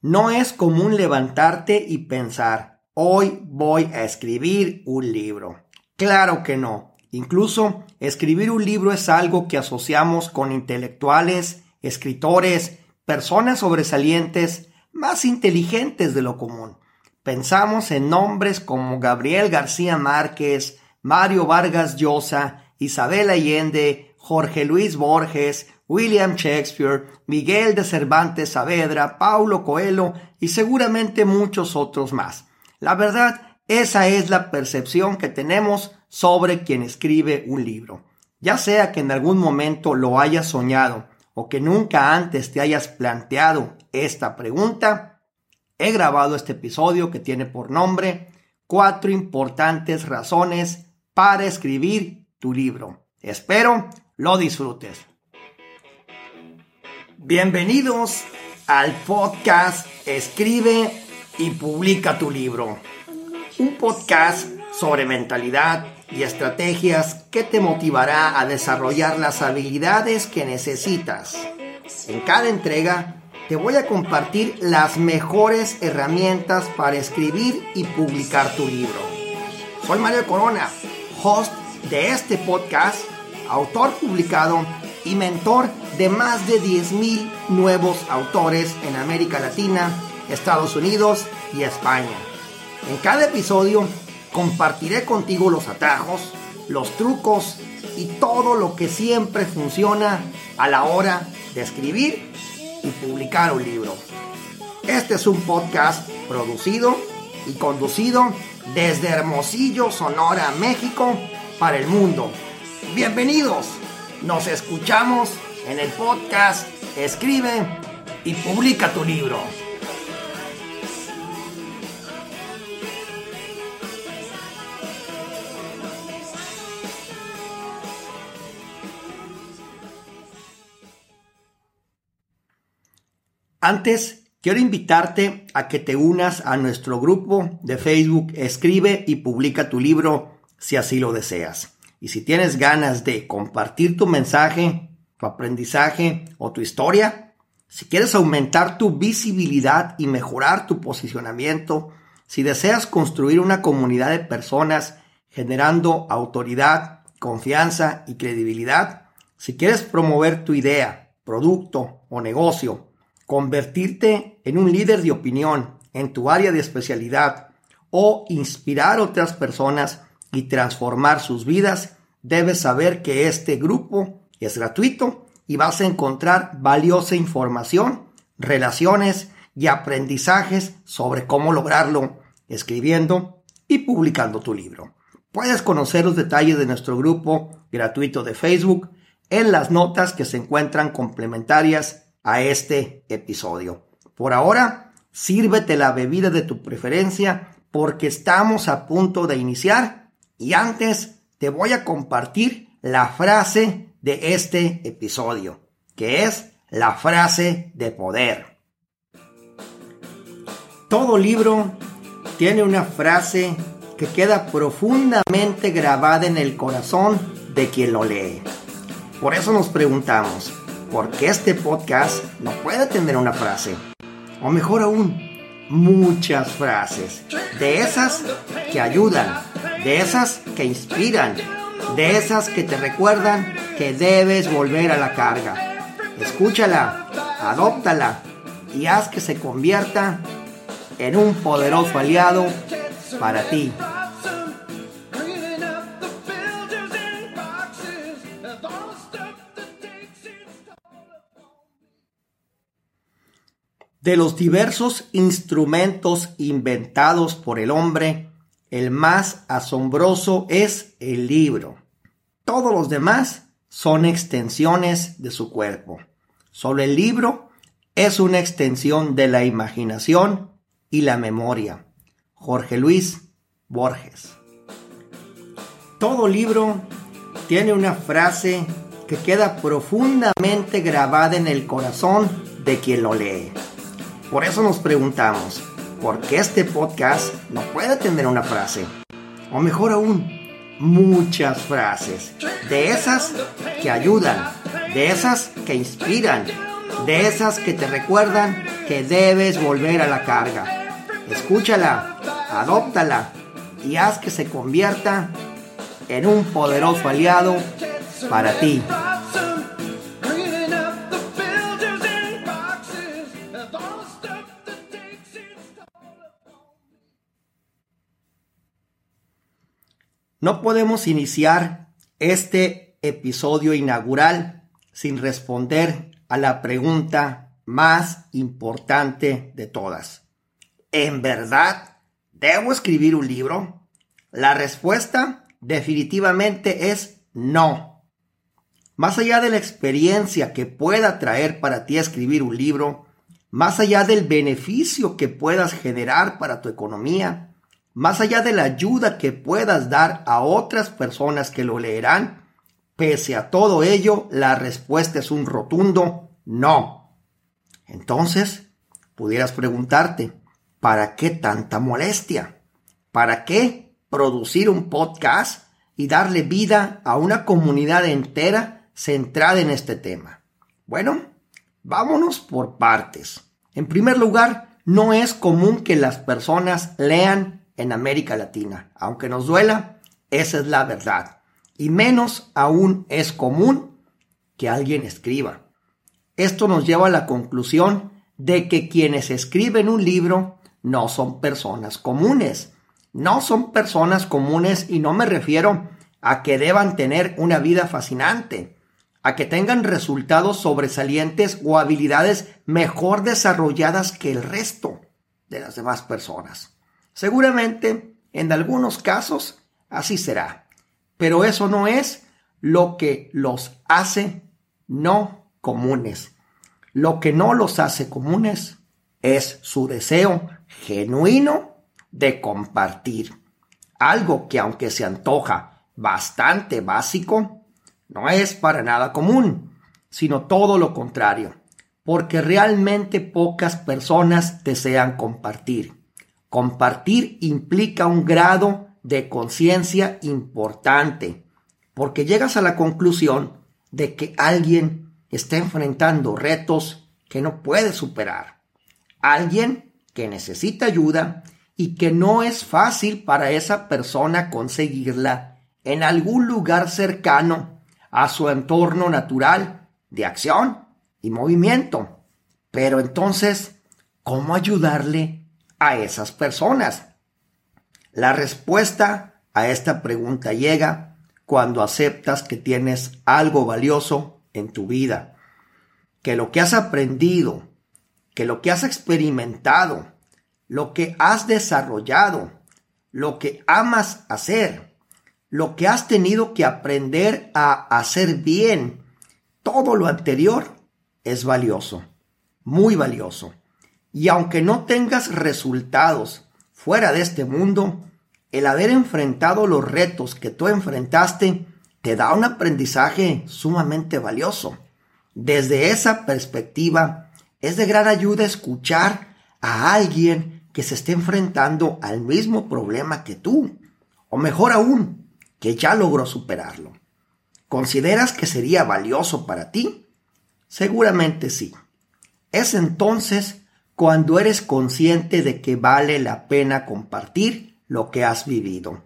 No es común levantarte y pensar, hoy voy a escribir un libro. Claro que no. Incluso escribir un libro es algo que asociamos con intelectuales, escritores, personas sobresalientes, más inteligentes de lo común. Pensamos en nombres como Gabriel García Márquez, Mario Vargas Llosa, Isabel Allende, Jorge Luis Borges, William Shakespeare, Miguel de Cervantes Saavedra, Paulo Coelho y seguramente muchos otros más. La verdad, esa es la percepción que tenemos sobre quien escribe un libro. Ya sea que en algún momento lo hayas soñado o que nunca antes te hayas planteado esta pregunta, he grabado este episodio que tiene por nombre Cuatro importantes razones para escribir tu libro. Espero lo disfrutes. Bienvenidos al podcast Escribe y publica tu libro. Un podcast sobre mentalidad y estrategias que te motivará a desarrollar las habilidades que necesitas. En cada entrega te voy a compartir las mejores herramientas para escribir y publicar tu libro. Soy Mario Corona, host de este podcast, autor publicado y mentor de más de 10.000 nuevos autores en América Latina, Estados Unidos y España. En cada episodio compartiré contigo los atajos, los trucos y todo lo que siempre funciona a la hora de escribir y publicar un libro. Este es un podcast producido y conducido desde Hermosillo, Sonora, México, para el mundo. Bienvenidos. Nos escuchamos en el podcast Escribe y publica tu libro. Antes, quiero invitarte a que te unas a nuestro grupo de Facebook Escribe y publica tu libro si así lo deseas. Y si tienes ganas de compartir tu mensaje, tu aprendizaje o tu historia, si quieres aumentar tu visibilidad y mejorar tu posicionamiento, si deseas construir una comunidad de personas generando autoridad, confianza y credibilidad, si quieres promover tu idea, producto o negocio, convertirte en un líder de opinión en tu área de especialidad o inspirar a otras personas y transformar sus vidas, debes saber que este grupo es gratuito y vas a encontrar valiosa información, relaciones y aprendizajes sobre cómo lograrlo escribiendo y publicando tu libro. Puedes conocer los detalles de nuestro grupo gratuito de Facebook en las notas que se encuentran complementarias a este episodio. Por ahora, sírvete la bebida de tu preferencia porque estamos a punto de iniciar y antes te voy a compartir la frase de este episodio, que es la frase de poder. Todo libro tiene una frase que queda profundamente grabada en el corazón de quien lo lee. Por eso nos preguntamos, ¿por qué este podcast no puede tener una frase? O mejor aún, muchas frases, de esas que ayudan, de esas que inspiran, de esas que te recuerdan que debes volver a la carga. Escúchala, adóptala y haz que se convierta en un poderoso aliado para ti. De los diversos instrumentos inventados por el hombre, el más asombroso es el libro. Todos los demás son extensiones de su cuerpo. Solo el libro es una extensión de la imaginación y la memoria. Jorge Luis Borges. Todo libro tiene una frase que queda profundamente grabada en el corazón de quien lo lee. Por eso nos preguntamos, ¿por qué este podcast no puede tener una frase? O mejor aún, muchas frases. De esas que ayudan, de esas que inspiran, de esas que te recuerdan que debes volver a la carga. Escúchala, adóptala y haz que se convierta en un poderoso aliado para ti. No podemos iniciar este episodio inaugural sin responder a la pregunta más importante de todas. ¿En verdad debo escribir un libro? La respuesta definitivamente es no. Más allá de la experiencia que pueda traer para ti escribir un libro, más allá del beneficio que puedas generar para tu economía, más allá de la ayuda que puedas dar a otras personas que lo leerán, pese a todo ello, la respuesta es un rotundo no. Entonces, pudieras preguntarte, ¿para qué tanta molestia? ¿Para qué producir un podcast y darle vida a una comunidad entera centrada en este tema? Bueno, vámonos por partes. En primer lugar, no es común que las personas lean en América Latina. Aunque nos duela, esa es la verdad. Y menos aún es común que alguien escriba. Esto nos lleva a la conclusión de que quienes escriben un libro no son personas comunes. No son personas comunes y no me refiero a que deban tener una vida fascinante, a que tengan resultados sobresalientes o habilidades mejor desarrolladas que el resto de las demás personas. Seguramente, en algunos casos, así será. Pero eso no es lo que los hace no comunes. Lo que no los hace comunes es su deseo genuino de compartir. Algo que aunque se antoja bastante básico, no es para nada común, sino todo lo contrario, porque realmente pocas personas desean compartir. Compartir implica un grado de conciencia importante, porque llegas a la conclusión de que alguien está enfrentando retos que no puede superar. Alguien que necesita ayuda y que no es fácil para esa persona conseguirla en algún lugar cercano a su entorno natural de acción y movimiento. Pero entonces, ¿cómo ayudarle a esas personas? La respuesta a esta pregunta llega cuando aceptas que tienes algo valioso en tu vida, que lo que has aprendido, que lo que has experimentado, lo que has desarrollado, lo que amas hacer, lo que has tenido que aprender a hacer bien, todo lo anterior es valioso, muy valioso. Y aunque no tengas resultados fuera de este mundo, el haber enfrentado los retos que tú enfrentaste te da un aprendizaje sumamente valioso. Desde esa perspectiva, es de gran ayuda escuchar a alguien que se esté enfrentando al mismo problema que tú, o mejor aún, que ya logró superarlo. ¿Consideras que sería valioso para ti? Seguramente sí. Es entonces cuando eres consciente de que vale la pena compartir lo que has vivido.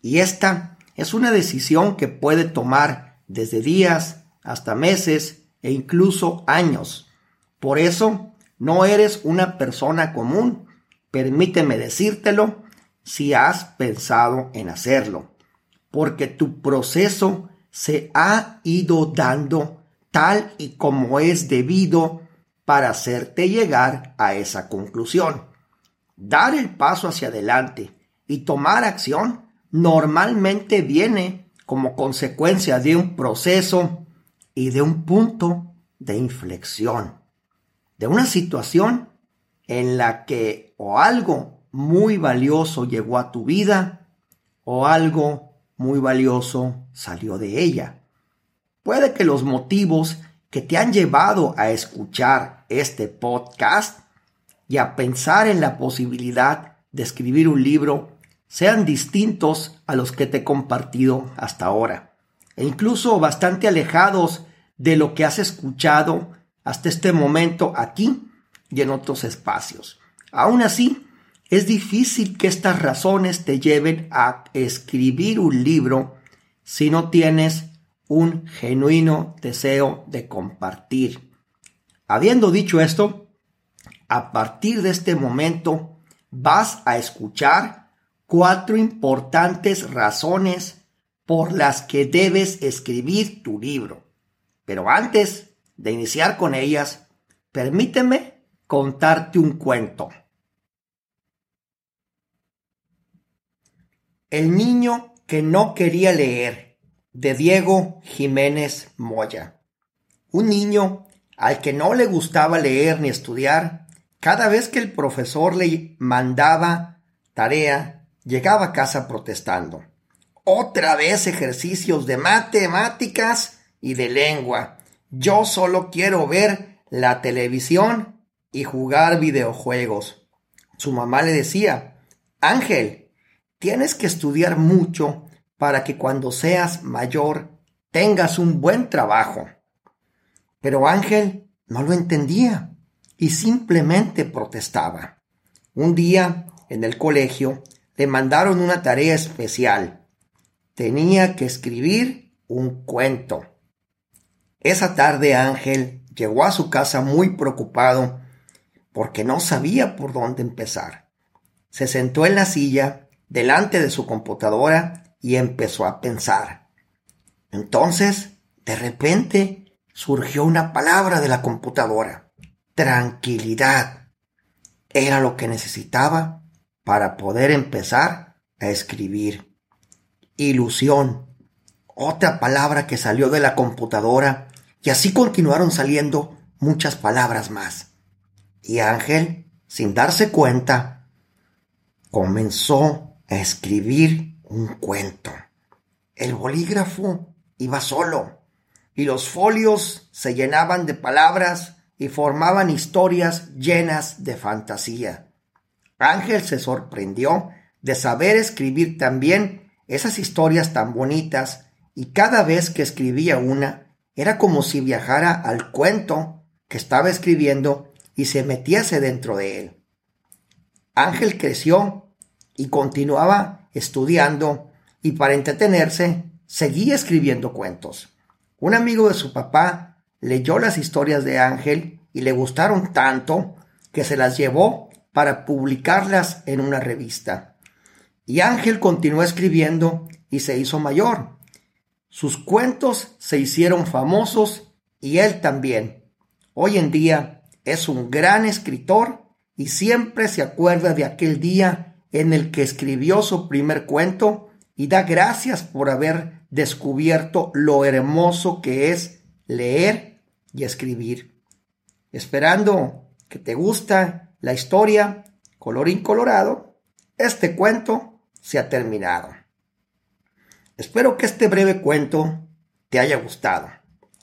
Y esta es una decisión que puede tomar desde días hasta meses e incluso años. Por eso, no eres una persona común. Permíteme decírtelo si has pensado en hacerlo. Porque tu proceso se ha ido dando tal y como es debido para hacerte llegar a esa conclusión. Dar el paso hacia adelante y tomar acción normalmente viene como consecuencia de un proceso y de un punto de inflexión, de una situación en la que o algo muy valioso llegó a tu vida o algo muy valioso salió de ella. Puede que los motivos que te han llevado a escuchar este podcast y a pensar en la posibilidad de escribir un libro sean distintos a los que te he compartido hasta ahora, e incluso bastante alejados de lo que has escuchado hasta este momento aquí, y en otros espacios. Aún así, es difícil que estas razones te lleven a escribir un libro si no tienes un genuino deseo de compartir. Habiendo dicho esto, a partir de este momento vas a escuchar cuatro importantes razones por las que debes escribir tu libro. Pero antes de iniciar con ellas, permíteme contarte un cuento. El niño que no quería leer, de Diego Jiménez Moya. Un niño al que no le gustaba leer ni estudiar, cada vez que el profesor le mandaba tarea, llegaba a casa protestando. Otra vez ejercicios de matemáticas y de lengua. Yo solo quiero ver la televisión y jugar videojuegos. Su mamá le decía, Ángel, Tienes que estudiar mucho para que cuando seas mayor tengas un buen trabajo. Pero Ángel no lo entendía y simplemente protestaba. Un día en el colegio le mandaron una tarea especial. Tenía que escribir un cuento. Esa tarde Ángel llegó a su casa muy preocupado porque no sabía por dónde empezar. Se sentó en la silla delante de su computadora y empezó a pensar. Entonces, de repente, surgió una palabra de la computadora. Tranquilidad. Era lo que necesitaba para poder empezar a escribir. Ilusión. Otra palabra que salió de la computadora y así continuaron saliendo muchas palabras más. Y Ángel, sin darse cuenta, comenzó a escribir un cuento. El bolígrafo iba solo y los folios se llenaban de palabras y formaban historias llenas de fantasía. Ángel se sorprendió de saber escribir también esas historias tan bonitas y cada vez que escribía una era como si viajara al cuento que estaba escribiendo y se metiese dentro de él. Ángel creció y continuaba estudiando y para entretenerse seguía escribiendo cuentos. Un amigo de su papá leyó las historias de Ángel y le gustaron tanto que se las llevó para publicarlas en una revista. Y Ángel continuó escribiendo y se hizo mayor. Sus cuentos se hicieron famosos y él también. Hoy en día es un gran escritor y siempre se acuerda de aquel día en el que escribió su primer cuento y da gracias por haber descubierto lo hermoso que es leer y escribir. Esperando que te gusta la historia, colorín colorado, este cuento se ha terminado. Espero que este breve cuento te haya gustado.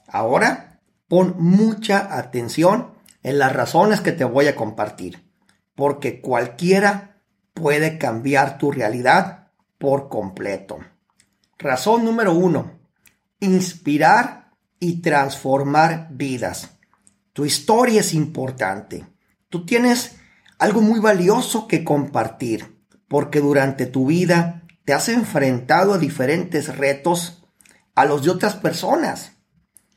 Ahora pon mucha atención en las razones que te voy a compartir, porque cualquiera puede cambiar tu realidad por completo. Razón número uno, inspirar y transformar vidas. Tu historia es importante. Tú tienes algo muy valioso que compartir, porque durante tu vida te has enfrentado a diferentes retos a los de otras personas.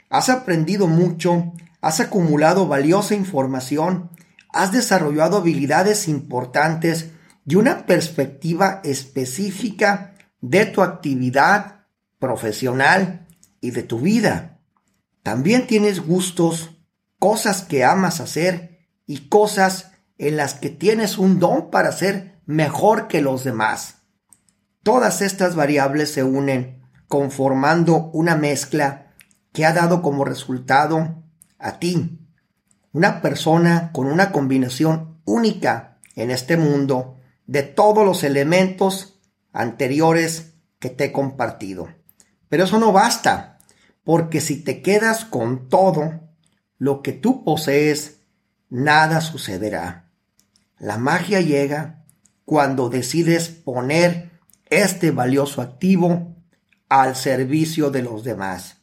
Has aprendido mucho, has acumulado valiosa información, has desarrollado habilidades importantes y una perspectiva específica de tu actividad profesional y de tu vida. También tienes gustos, cosas que amas hacer y cosas en las que tienes un don para ser mejor que los demás. Todas estas variables se unen conformando una mezcla que ha dado como resultado a ti, una persona con una combinación única en este mundo de todos los elementos anteriores que te he compartido. Pero eso no basta, porque si te quedas con todo lo que tú posees, nada sucederá. La magia llega cuando decides poner este valioso activo al servicio de los demás,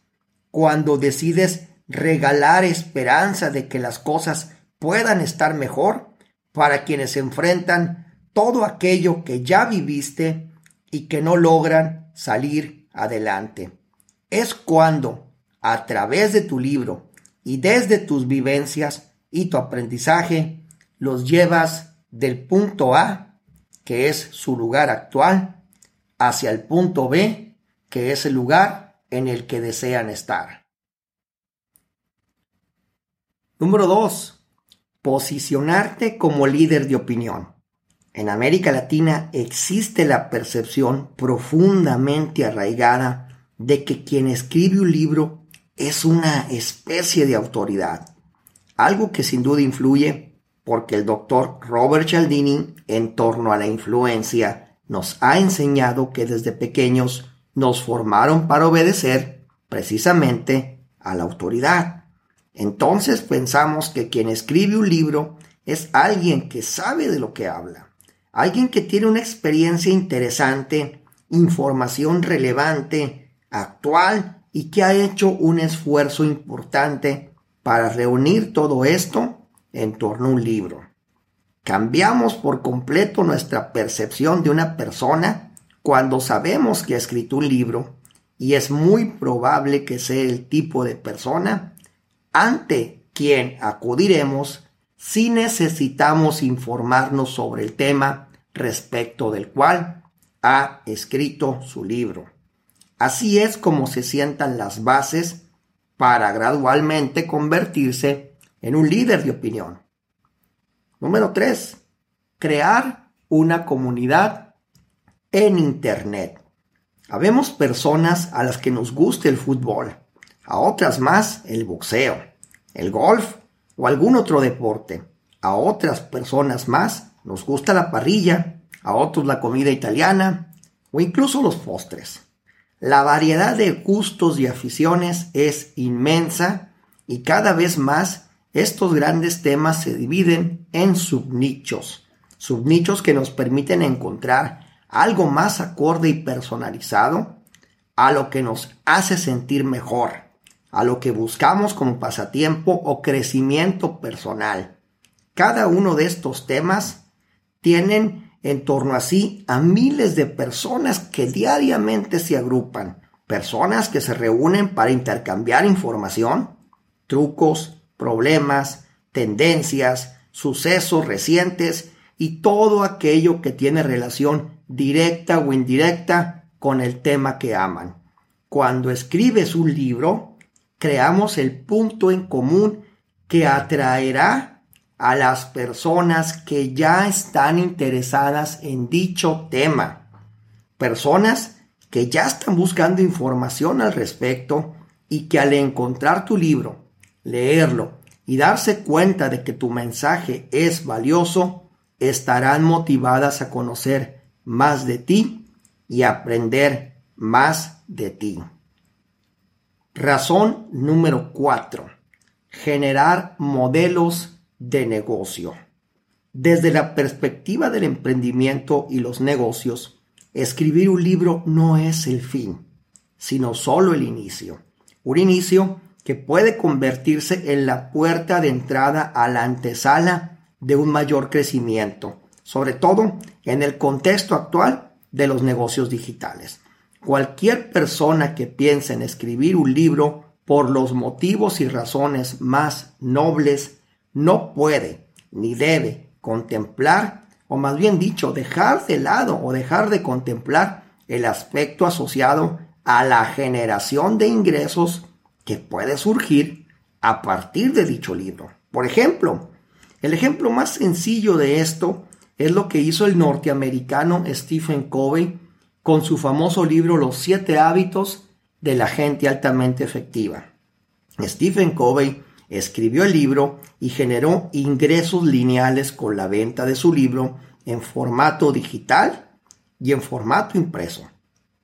cuando decides regalar esperanza de que las cosas puedan estar mejor para quienes enfrentan todo aquello que ya viviste y que no logran salir adelante. Es cuando, a través de tu libro y desde tus vivencias y tu aprendizaje, los llevas del punto A, que es su lugar actual, hacia el punto B, que es el lugar en el que desean estar. Número 2. Posicionarte como líder de opinión. En América Latina existe la percepción profundamente arraigada de que quien escribe un libro es una especie de autoridad, algo que sin duda influye porque el doctor Robert Cialdini en torno a la influencia nos ha enseñado que desde pequeños nos formaron para obedecer precisamente a la autoridad. Entonces pensamos que quien escribe un libro es alguien que sabe de lo que habla, alguien que tiene una experiencia interesante, información relevante, actual y que ha hecho un esfuerzo importante para reunir todo esto en torno a un libro. Cambiamos por completo nuestra percepción de una persona cuando sabemos que ha escrito un libro y es muy probable que sea el tipo de persona ante quien acudiremos si necesitamos informarnos sobre el tema respecto del cual ha escrito su libro. Así es como se sientan las bases para gradualmente convertirse en un líder de opinión. Número 3. Crear una comunidad en Internet. Habemos personas a las que nos gusta el fútbol, a otras más el boxeo, el golf o algún otro deporte. A otras personas más nos gusta la parrilla, a otros la comida italiana o incluso los postres. La variedad de gustos y aficiones es inmensa y cada vez más estos grandes temas se dividen en subnichos, subnichos que nos permiten encontrar algo más acorde y personalizado a lo que nos hace sentir mejor, a lo que buscamos como pasatiempo o crecimiento personal. Cada uno de estos temas tienen en torno a sí a miles de personas que diariamente se agrupan, personas que se reúnen para intercambiar información, trucos, problemas, tendencias, sucesos recientes y todo aquello que tiene relación directa o indirecta con el tema que aman. Cuando escribes un libro, creamos el punto en común que atraerá a las personas que ya están interesadas en dicho tema. Personas que ya están buscando información al respecto y que al encontrar tu libro, leerlo y darse cuenta de que tu mensaje es valioso, estarán motivadas a conocer más de ti y aprender más de ti. Razón número 4. Generar modelos de negocio. Desde la perspectiva del emprendimiento y los negocios, escribir un libro no es el fin, sino solo el inicio. Un inicio que puede convertirse en la puerta de entrada a la antesala de un mayor crecimiento sobre todo en el contexto actual de los negocios digitales. Cualquier persona que piense en escribir un libro por los motivos y razones más nobles no puede ni debe contemplar, o más bien dicho, dejar de lado o dejar de contemplar el aspecto asociado a la generación de ingresos que puede surgir a partir de dicho libro. Por ejemplo, el ejemplo más sencillo de esto es lo que hizo el norteamericano Stephen Covey con su famoso libro Los siete hábitos de la gente altamente efectiva. Stephen Covey escribió el libro y generó ingresos lineales con la venta de su libro en formato digital y en formato impreso.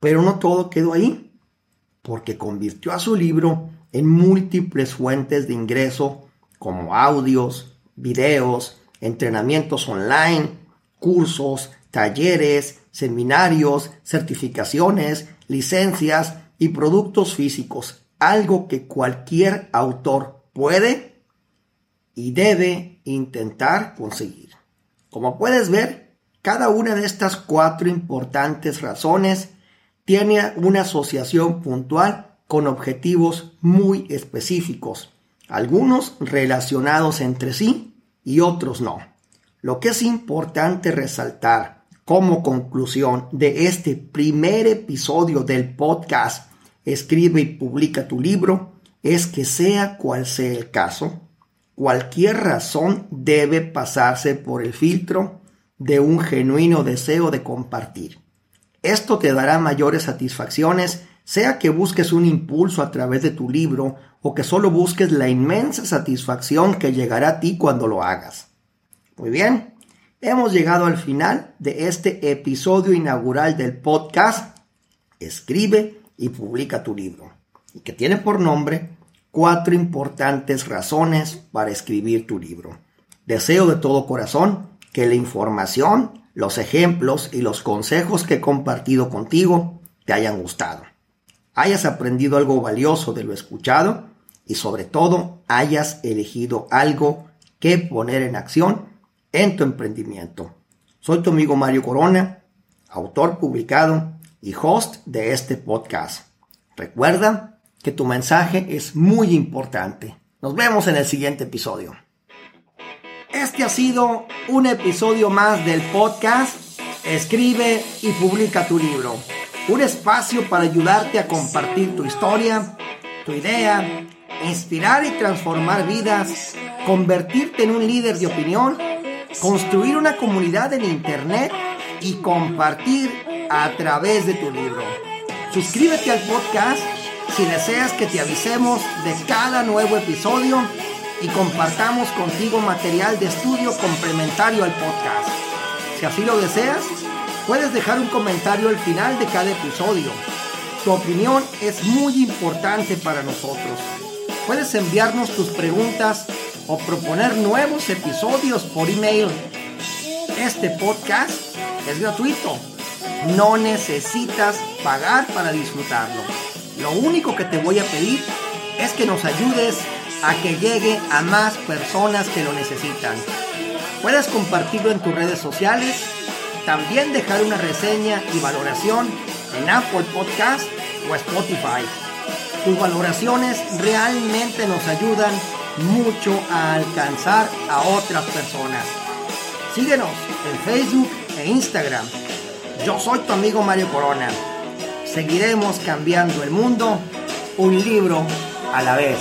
Pero no todo quedó ahí, porque convirtió a su libro en múltiples fuentes de ingreso como audios, videos, entrenamientos online, cursos, talleres, seminarios, certificaciones, licencias y productos físicos, algo que cualquier autor puede y debe intentar conseguir. Como puedes ver, cada una de estas cuatro importantes razones tiene una asociación puntual con objetivos muy específicos, algunos relacionados entre sí y otros no. Lo que es importante resaltar como conclusión de este primer episodio del podcast Escribe y publica tu libro es que sea cual sea el caso, cualquier razón debe pasarse por el filtro de un genuino deseo de compartir. Esto te dará mayores satisfacciones, sea que busques un impulso a través de tu libro o que solo busques la inmensa satisfacción que llegará a ti cuando lo hagas. Muy bien, hemos llegado al final de este episodio inaugural del podcast. Escribe y publica tu libro, y que tiene por nombre Cuatro importantes razones para escribir tu libro. Deseo de todo corazón que la información, los ejemplos y los consejos que he compartido contigo te hayan gustado, hayas aprendido algo valioso de lo escuchado y sobre todo hayas elegido algo que poner en acción en tu emprendimiento. Soy tu amigo Mario Corona, autor publicado y host de este podcast. Recuerda que tu mensaje es muy importante. Nos vemos en el siguiente episodio. Este ha sido un episodio más del podcast Escribe y publica tu libro. Un espacio para ayudarte a compartir tu historia, tu idea, inspirar y transformar vidas, convertirte en un líder de opinión, construir una comunidad en Internet y compartir a través de tu libro. Suscríbete al podcast si deseas que te avisemos de cada nuevo episodio y compartamos contigo material de estudio complementario al podcast. Si así lo deseas, puedes dejar un comentario al final de cada episodio. Tu opinión es muy importante para nosotros. Puedes enviarnos tus preguntas o proponer nuevos episodios por email. Este podcast es gratuito no necesitas pagar para disfrutarlo. Lo único que te voy a pedir es que nos ayudes a que llegue a más personas que lo necesitan. Puedes compartirlo en tus redes sociales, también dejar una reseña y valoración en Apple Podcast o Spotify. Tus valoraciones realmente nos ayudan mucho a alcanzar a otras personas. Síguenos en Facebook e Instagram yo soy tu amigo Mario Corona. Seguiremos cambiando el mundo un libro a la vez.